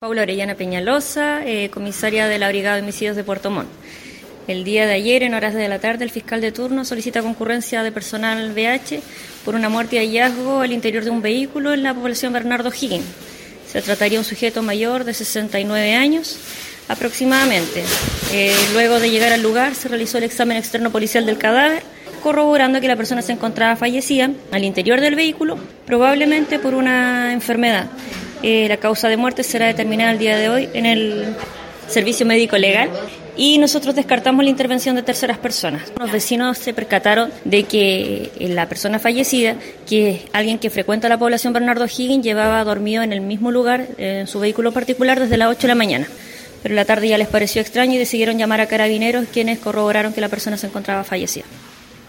Paula Orellana Peñalosa, eh, comisaria de la Brigada de Homicidios de Puerto Montt. El día de ayer, en horas de la tarde, el fiscal de turno solicita concurrencia de personal BH por una muerte y hallazgo al interior de un vehículo en la población Bernardo Higgins. Se trataría de un sujeto mayor de 69 años aproximadamente. Eh, luego de llegar al lugar, se realizó el examen externo policial del cadáver, corroborando que la persona se encontraba fallecida al interior del vehículo, probablemente por una enfermedad. Eh, la causa de muerte será determinada el día de hoy en el servicio médico legal y nosotros descartamos la intervención de terceras personas. Los vecinos se percataron de que eh, la persona fallecida, que es alguien que frecuenta la población Bernardo Higgins, llevaba dormido en el mismo lugar, en su vehículo particular, desde las 8 de la mañana. Pero la tarde ya les pareció extraño y decidieron llamar a carabineros, quienes corroboraron que la persona se encontraba fallecida.